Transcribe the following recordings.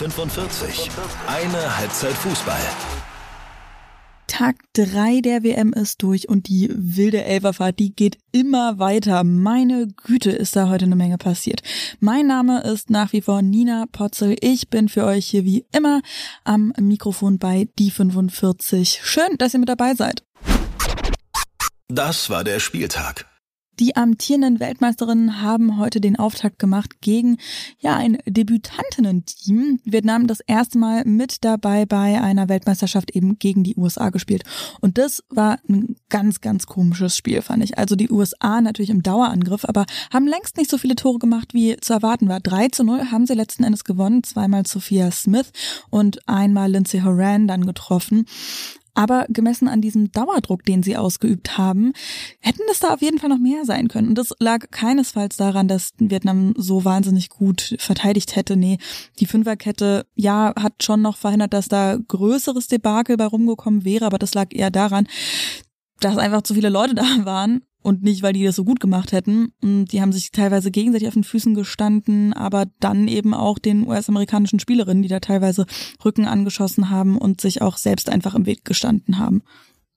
45. Eine Halbzeit Fußball. Tag 3 der WM ist durch und die wilde Elferfahrt, die geht immer weiter. Meine Güte, ist da heute eine Menge passiert. Mein Name ist nach wie vor Nina Potzel. Ich bin für euch hier wie immer am Mikrofon bei die 45. Schön, dass ihr mit dabei seid. Das war der Spieltag. Die amtierenden Weltmeisterinnen haben heute den Auftakt gemacht gegen ja ein Debütantinnen-Team. Vietnam das erste Mal mit dabei bei einer Weltmeisterschaft eben gegen die USA gespielt. Und das war ein ganz, ganz komisches Spiel, fand ich. Also die USA natürlich im Dauerangriff, aber haben längst nicht so viele Tore gemacht, wie zu erwarten war. 3 zu 0 haben sie letzten Endes gewonnen. Zweimal Sophia Smith und einmal Lindsay Horan dann getroffen. Aber gemessen an diesem Dauerdruck, den sie ausgeübt haben, hätten das da auf jeden Fall noch mehr sein können. Und das lag keinesfalls daran, dass Vietnam so wahnsinnig gut verteidigt hätte. Nee, die Fünferkette, ja, hat schon noch verhindert, dass da größeres Debakel bei rumgekommen wäre, aber das lag eher daran, dass einfach zu viele Leute da waren und nicht, weil die das so gut gemacht hätten. Die haben sich teilweise gegenseitig auf den Füßen gestanden, aber dann eben auch den US-amerikanischen Spielerinnen, die da teilweise Rücken angeschossen haben und sich auch selbst einfach im Weg gestanden haben.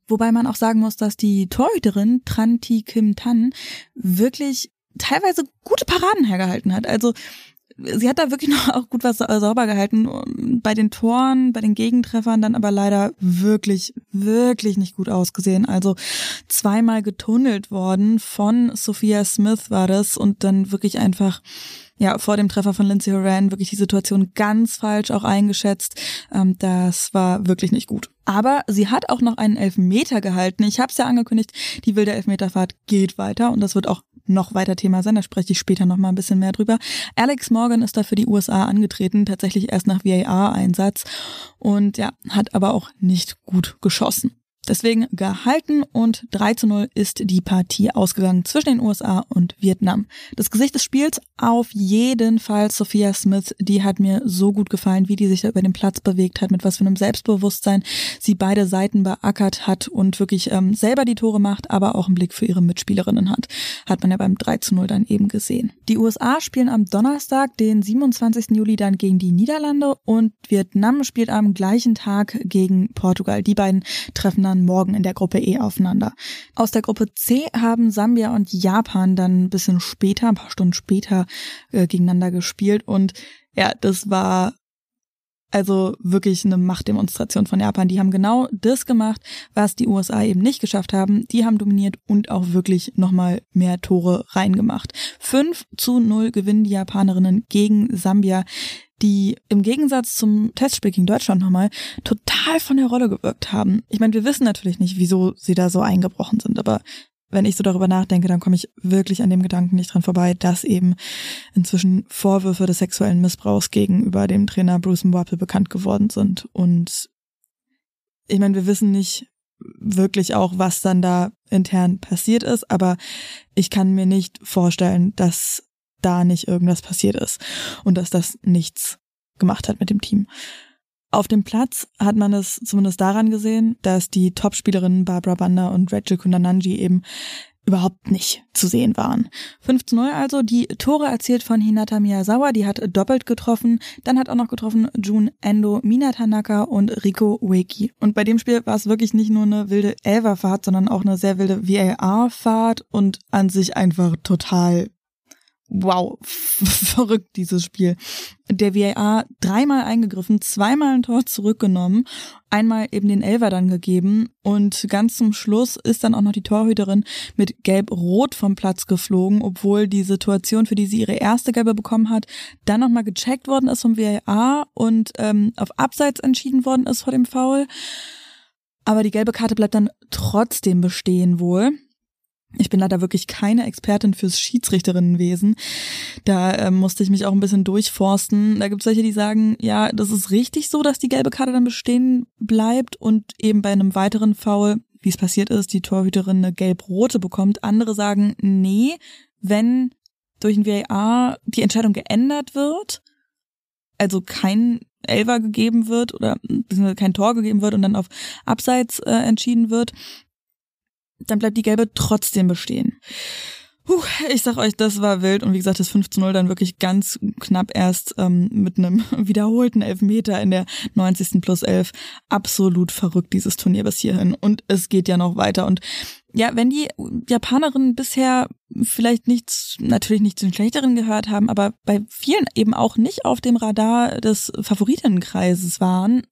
Wobei man auch sagen muss, dass die Torhüterin Tran Thi Kim Tan wirklich teilweise gute Paraden hergehalten hat. Also sie hat da wirklich noch auch gut was sauber gehalten. Bei den Toren, bei den Gegentreffern dann aber leider wirklich, wirklich nicht gut ausgesehen. Also zweimal getunnelt worden von Sophia Smith war das und dann wirklich einfach ja, vor dem Treffer von Lindsay Horan wirklich die Situation ganz falsch auch eingeschätzt. Ähm, das war wirklich nicht gut. Aber sie hat auch noch einen Elfmeter gehalten. Ich habe es ja angekündigt, die wilde Elfmeterfahrt geht weiter und das wird auch noch weiter Thema sein. Da spreche ich später noch mal ein bisschen mehr drüber. Alex Morgan ist da für die USA angetreten, tatsächlich erst nach VAR-Einsatz und ja, hat aber auch nicht gut geschossen. Deswegen gehalten und 3 zu 0 ist die Partie ausgegangen zwischen den USA und Vietnam. Das Gesicht des Spiels auf jeden Fall Sophia Smith. Die hat mir so gut gefallen, wie die sich da über den Platz bewegt hat, mit was für einem Selbstbewusstsein sie beide Seiten beackert hat und wirklich ähm, selber die Tore macht, aber auch einen Blick für ihre Mitspielerinnen hat. Hat man ja beim 3 zu 0 dann eben gesehen. Die USA spielen am Donnerstag, den 27. Juli, dann gegen die Niederlande und Vietnam spielt am gleichen Tag gegen Portugal. Die beiden treffen dann dann morgen in der Gruppe E aufeinander. Aus der Gruppe C haben Sambia und Japan dann ein bisschen später, ein paar Stunden später äh, gegeneinander gespielt und ja, das war also wirklich eine Machtdemonstration von Japan. Die haben genau das gemacht, was die USA eben nicht geschafft haben. Die haben dominiert und auch wirklich nochmal mehr Tore reingemacht. 5 zu 0 gewinnen die Japanerinnen gegen Sambia die im Gegensatz zum Testspiel gegen Deutschland nochmal total von der Rolle gewirkt haben. Ich meine, wir wissen natürlich nicht, wieso sie da so eingebrochen sind, aber wenn ich so darüber nachdenke, dann komme ich wirklich an dem Gedanken nicht dran vorbei, dass eben inzwischen Vorwürfe des sexuellen Missbrauchs gegenüber dem Trainer Bruce Mbappe bekannt geworden sind. Und ich meine, wir wissen nicht wirklich auch, was dann da intern passiert ist, aber ich kann mir nicht vorstellen, dass da nicht irgendwas passiert ist und dass das nichts gemacht hat mit dem Team. Auf dem Platz hat man es zumindest daran gesehen, dass die Topspielerinnen Barbara Banda und Rachel Kundananji eben überhaupt nicht zu sehen waren. 5 zu 0 also, die Tore erzielt von Hinata Miyazawa, die hat doppelt getroffen, dann hat auch noch getroffen Jun Endo, Mina Tanaka und Riko Ueki. Und bei dem Spiel war es wirklich nicht nur eine wilde Elverfahrt, sondern auch eine sehr wilde VAR-Fahrt und an sich einfach total wow, verrückt dieses Spiel. Der VAR dreimal eingegriffen, zweimal ein Tor zurückgenommen, einmal eben den Elfer dann gegeben und ganz zum Schluss ist dann auch noch die Torhüterin mit gelb-rot vom Platz geflogen, obwohl die Situation, für die sie ihre erste gelbe bekommen hat, dann nochmal gecheckt worden ist vom VAR und ähm, auf Abseits entschieden worden ist vor dem Foul. Aber die gelbe Karte bleibt dann trotzdem bestehen wohl. Ich bin leider wirklich keine Expertin fürs Schiedsrichterinnenwesen. Da äh, musste ich mich auch ein bisschen durchforsten. Da gibt es welche, die sagen, ja, das ist richtig so, dass die gelbe Karte dann bestehen bleibt und eben bei einem weiteren Foul, wie es passiert ist, die Torhüterin eine gelb-rote bekommt. Andere sagen, nee, wenn durch ein VAR die Entscheidung geändert wird, also kein Elver gegeben wird oder kein Tor gegeben wird und dann auf Abseits äh, entschieden wird, dann bleibt die gelbe trotzdem bestehen. Puh, ich sag euch, das war wild. Und wie gesagt, das 5 zu 0 dann wirklich ganz knapp erst ähm, mit einem wiederholten Elfmeter in der 90. plus 11. Absolut verrückt, dieses Turnier bis hierhin. Und es geht ja noch weiter. Und ja, wenn die Japanerinnen bisher vielleicht nichts, natürlich nicht zu den Schlechteren gehört haben, aber bei vielen eben auch nicht auf dem Radar des Favoritenkreises waren,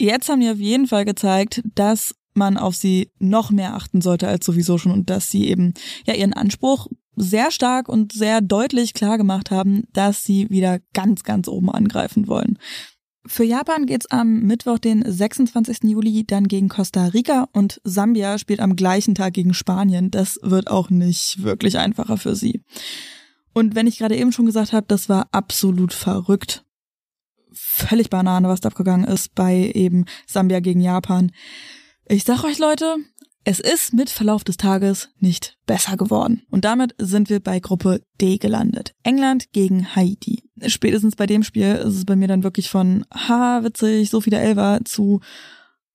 jetzt haben die auf jeden Fall gezeigt, dass man auf sie noch mehr achten sollte als sowieso schon und dass sie eben ja ihren Anspruch sehr stark und sehr deutlich klar gemacht haben, dass sie wieder ganz, ganz oben angreifen wollen. Für Japan geht's am Mittwoch, den 26. Juli, dann gegen Costa Rica und Sambia spielt am gleichen Tag gegen Spanien. Das wird auch nicht wirklich einfacher für sie. Und wenn ich gerade eben schon gesagt habe, das war absolut verrückt. Völlig Banane, was da abgegangen ist bei eben Sambia gegen Japan. Ich sag euch Leute, es ist mit Verlauf des Tages nicht besser geworden. Und damit sind wir bei Gruppe D gelandet. England gegen Haiti. Spätestens bei dem Spiel ist es bei mir dann wirklich von, ha, witzig, so viele Elfer zu,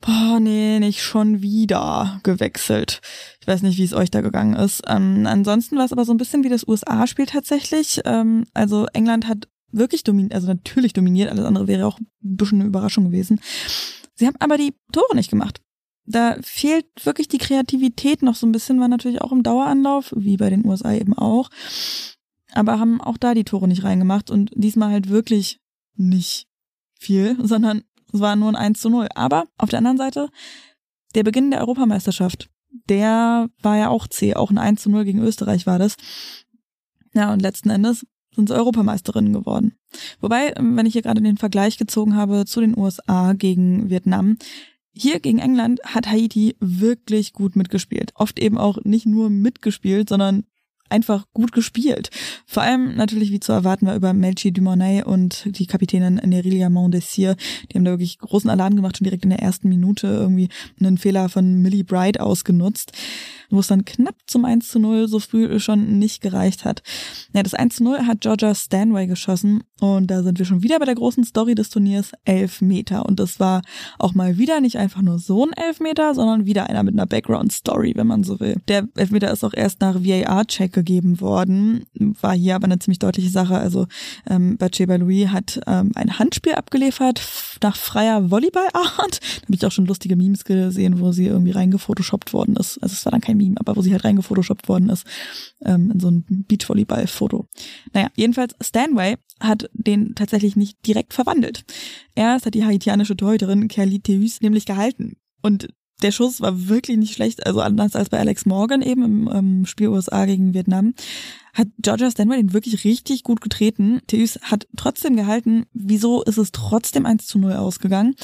boah, nee, nicht schon wieder gewechselt. Ich weiß nicht, wie es euch da gegangen ist. Ähm, ansonsten war es aber so ein bisschen wie das USA-Spiel tatsächlich. Ähm, also England hat wirklich dominiert, also natürlich dominiert, alles andere wäre auch ein bisschen eine Überraschung gewesen. Sie haben aber die Tore nicht gemacht da fehlt wirklich die Kreativität noch so ein bisschen, war natürlich auch im Daueranlauf, wie bei den USA eben auch. Aber haben auch da die Tore nicht reingemacht und diesmal halt wirklich nicht viel, sondern es war nur ein 1 zu 0. Aber auf der anderen Seite, der Beginn der Europameisterschaft, der war ja auch zäh, auch ein 1 zu 0 gegen Österreich war das. Ja, und letzten Endes sind sie Europameisterinnen geworden. Wobei, wenn ich hier gerade den Vergleich gezogen habe zu den USA gegen Vietnam, hier gegen England hat Haiti wirklich gut mitgespielt. Oft eben auch nicht nur mitgespielt, sondern einfach gut gespielt. Vor allem natürlich, wie zu erwarten war, über Melchi Dumonnet und die Kapitänin Nerilia Mondesir. Die haben da wirklich großen Alarm gemacht, schon direkt in der ersten Minute irgendwie einen Fehler von Millie Bright ausgenutzt wo es dann knapp zum 1 zu 0 so früh schon nicht gereicht hat. Ja, das 1 zu 0 hat Georgia Stanway geschossen und da sind wir schon wieder bei der großen Story des Turniers, elf Meter. Und das war auch mal wieder nicht einfach nur so ein Elfmeter, sondern wieder einer mit einer Background-Story, wenn man so will. Der Elfmeter ist auch erst nach VAR-Check gegeben worden, war hier aber eine ziemlich deutliche Sache. Also ähm, Bathsheba Louis hat ähm, ein Handspiel abgeliefert nach freier Volleyballart. Da habe ich auch schon lustige Memes gesehen, wo sie irgendwie reingefotoshoppt worden ist. Also es war dann kein Meme, aber wo sie halt reingefotoshoppt worden ist, ähm, in so ein Beachvolleyball-Foto. Naja, jedenfalls Stanway hat den tatsächlich nicht direkt verwandelt. Erst hat die haitianische Torhüterin Kelly Theus nämlich gehalten. Und der Schuss war wirklich nicht schlecht, also anders als bei Alex Morgan eben im ähm, Spiel USA gegen Vietnam, hat Georgia Stanway den wirklich richtig gut getreten. Theus hat trotzdem gehalten. Wieso ist es trotzdem 1 zu 0 ausgegangen?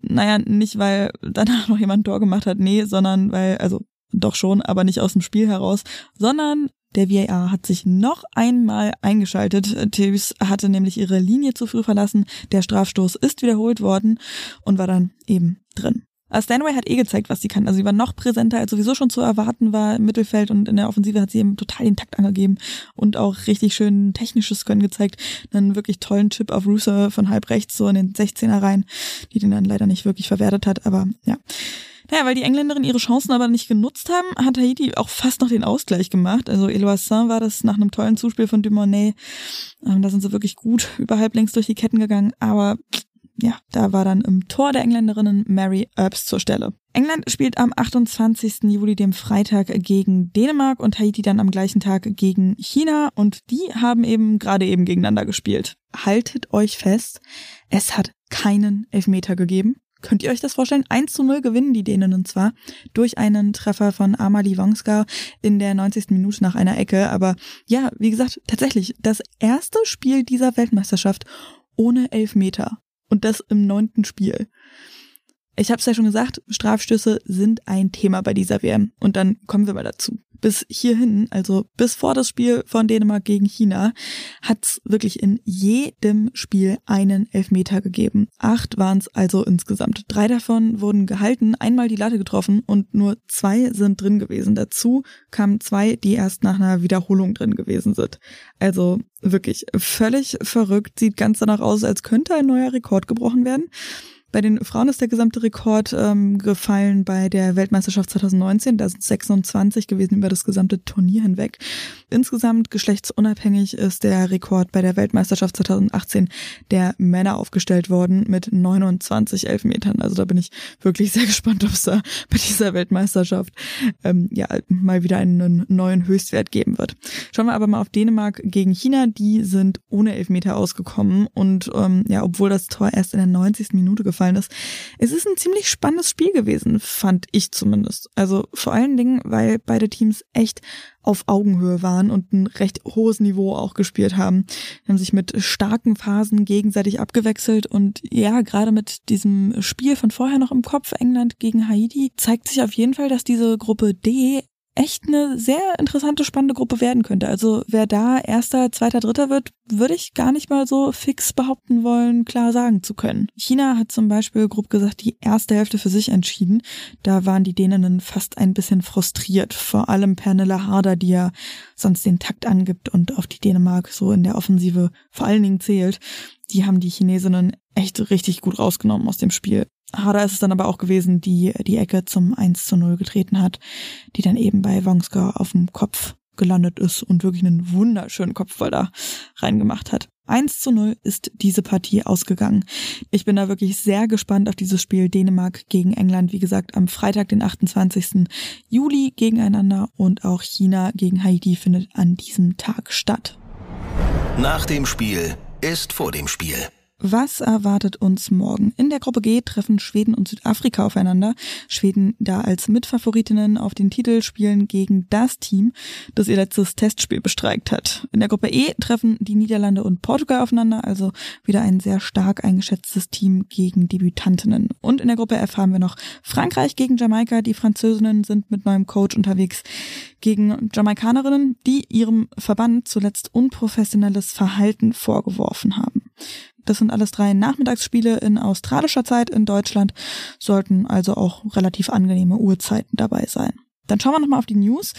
Naja, nicht weil danach noch jemand ein Tor gemacht hat, nee, sondern weil, also doch schon, aber nicht aus dem Spiel heraus, sondern der VAR hat sich noch einmal eingeschaltet. Tevis hatte nämlich ihre Linie zu früh verlassen. Der Strafstoß ist wiederholt worden und war dann eben drin. Aber Stanway hat eh gezeigt, was sie kann. Also sie war noch präsenter, als sowieso schon zu erwarten war im Mittelfeld und in der Offensive hat sie eben total den Takt angegeben und auch richtig schön technisches Können gezeigt. Einen wirklich tollen Chip auf Russo von halb rechts so in den 16er rein, die den dann leider nicht wirklich verwertet hat, aber ja. Naja, weil die Engländerinnen ihre Chancen aber nicht genutzt haben, hat Haiti auch fast noch den Ausgleich gemacht. Also Eloissin war das nach einem tollen Zuspiel von Dumonet. Ähm, da sind sie wirklich gut über halblinks durch die Ketten gegangen, aber ja, da war dann im Tor der Engländerinnen Mary Earps zur Stelle. England spielt am 28. Juli, dem Freitag, gegen Dänemark und Haiti dann am gleichen Tag gegen China und die haben eben gerade eben gegeneinander gespielt. Haltet euch fest, es hat keinen Elfmeter gegeben. Könnt ihr euch das vorstellen? 1 zu 0 gewinnen die Dänen und zwar durch einen Treffer von Amalie Wongska in der 90. Minute nach einer Ecke. Aber ja, wie gesagt, tatsächlich das erste Spiel dieser Weltmeisterschaft ohne Elfmeter. Und das im neunten Spiel. Ich habe es ja schon gesagt, Strafstöße sind ein Thema bei dieser WM. Und dann kommen wir mal dazu bis hierhin, also bis vor das Spiel von Dänemark gegen China, hat's wirklich in jedem Spiel einen Elfmeter gegeben. Acht waren es also insgesamt. Drei davon wurden gehalten, einmal die Latte getroffen und nur zwei sind drin gewesen. Dazu kamen zwei, die erst nach einer Wiederholung drin gewesen sind. Also wirklich völlig verrückt, sieht ganz danach aus, als könnte ein neuer Rekord gebrochen werden. Bei den Frauen ist der gesamte Rekord ähm, gefallen bei der Weltmeisterschaft 2019. Da sind 26 gewesen über das gesamte Turnier hinweg. Insgesamt geschlechtsunabhängig ist der Rekord bei der Weltmeisterschaft 2018 der Männer aufgestellt worden mit 29 Elfmetern. Also da bin ich wirklich sehr gespannt, ob es da bei dieser Weltmeisterschaft ähm, ja mal wieder einen neuen Höchstwert geben wird. Schauen wir aber mal auf Dänemark gegen China. Die sind ohne Elfmeter ausgekommen und ähm, ja, obwohl das Tor erst in der 90. Minute gefallen aufgefallen ist. Es ist ein ziemlich spannendes Spiel gewesen, fand ich zumindest. Also vor allen Dingen, weil beide Teams echt auf Augenhöhe waren und ein recht hohes Niveau auch gespielt haben. Die haben sich mit starken Phasen gegenseitig abgewechselt und ja, gerade mit diesem Spiel von vorher noch im Kopf, England gegen Haiti, zeigt sich auf jeden Fall, dass diese Gruppe D echt eine sehr interessante, spannende Gruppe werden könnte. Also wer da erster, zweiter, dritter wird, würde ich gar nicht mal so fix behaupten wollen, klar sagen zu können. China hat zum Beispiel grob gesagt die erste Hälfte für sich entschieden. Da waren die Däninnen fast ein bisschen frustriert. Vor allem Pernilla Harder, die ja sonst den Takt angibt und auf die Dänemark so in der Offensive vor allen Dingen zählt. Die haben die Chinesinnen echt richtig gut rausgenommen aus dem Spiel. Harder ist es dann aber auch gewesen, die die Ecke zum 1 zu 0 getreten hat, die dann eben bei Wongska auf dem Kopf gelandet ist und wirklich einen wunderschönen Kopfball da reingemacht hat. 1 zu 0 ist diese Partie ausgegangen. Ich bin da wirklich sehr gespannt auf dieses Spiel Dänemark gegen England. Wie gesagt, am Freitag, den 28. Juli gegeneinander und auch China gegen Haiti findet an diesem Tag statt. Nach dem Spiel ist vor dem Spiel. Was erwartet uns morgen? In der Gruppe G treffen Schweden und Südafrika aufeinander. Schweden da als Mitfavoritinnen auf den Titel spielen gegen das Team, das ihr letztes Testspiel bestreikt hat. In der Gruppe E treffen die Niederlande und Portugal aufeinander, also wieder ein sehr stark eingeschätztes Team gegen Debütantinnen. Und in der Gruppe F haben wir noch Frankreich gegen Jamaika. Die Französinnen sind mit neuem Coach unterwegs gegen Jamaikanerinnen, die ihrem Verband zuletzt unprofessionelles Verhalten vorgeworfen haben. Das sind alles drei Nachmittagsspiele in australischer Zeit in Deutschland, sollten also auch relativ angenehme Uhrzeiten dabei sein. Dann schauen wir nochmal auf die News.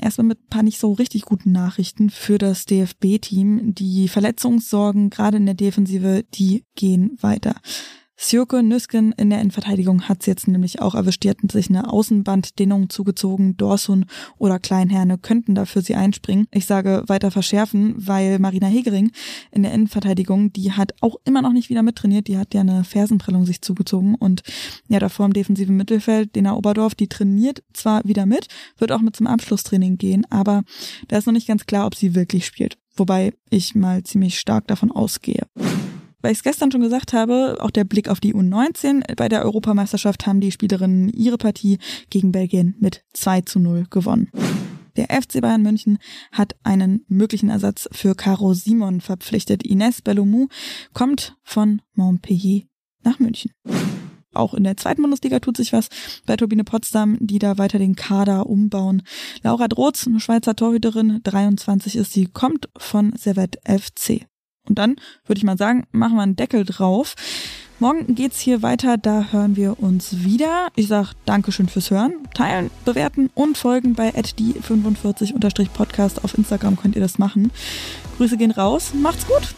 Erstmal mit ein paar nicht so richtig guten Nachrichten für das DFB-Team. Die Verletzungssorgen, gerade in der Defensive, die gehen weiter. Sjöke Nüsken in der Innenverteidigung hat es jetzt nämlich auch erwischt. Die hatten sich eine Außenbanddehnung zugezogen. Dorsun oder Kleinherne könnten dafür sie einspringen. Ich sage weiter verschärfen, weil Marina Hegering in der Innenverteidigung, die hat auch immer noch nicht wieder mittrainiert. Die hat ja eine Fersenprellung sich zugezogen und ja, davor im defensiven Mittelfeld, Dena Oberdorf, die trainiert zwar wieder mit, wird auch mit zum Abschlusstraining gehen, aber da ist noch nicht ganz klar, ob sie wirklich spielt. Wobei ich mal ziemlich stark davon ausgehe weil ich es gestern schon gesagt habe, auch der Blick auf die U19. Bei der Europameisterschaft haben die Spielerinnen ihre Partie gegen Belgien mit 2 zu 0 gewonnen. Der FC Bayern München hat einen möglichen Ersatz für Caro Simon verpflichtet. Ines Bellomou kommt von Montpellier nach München. Auch in der zweiten Bundesliga tut sich was bei Turbine Potsdam, die da weiter den Kader umbauen. Laura Drotz, eine Schweizer Torhüterin, 23 ist sie, kommt von Servette FC. Und dann würde ich mal sagen, machen wir einen Deckel drauf. Morgen geht's hier weiter, da hören wir uns wieder. Ich sag Dankeschön fürs Hören, teilen, bewerten und folgen bei die45-podcast auf Instagram könnt ihr das machen. Grüße gehen raus, macht's gut!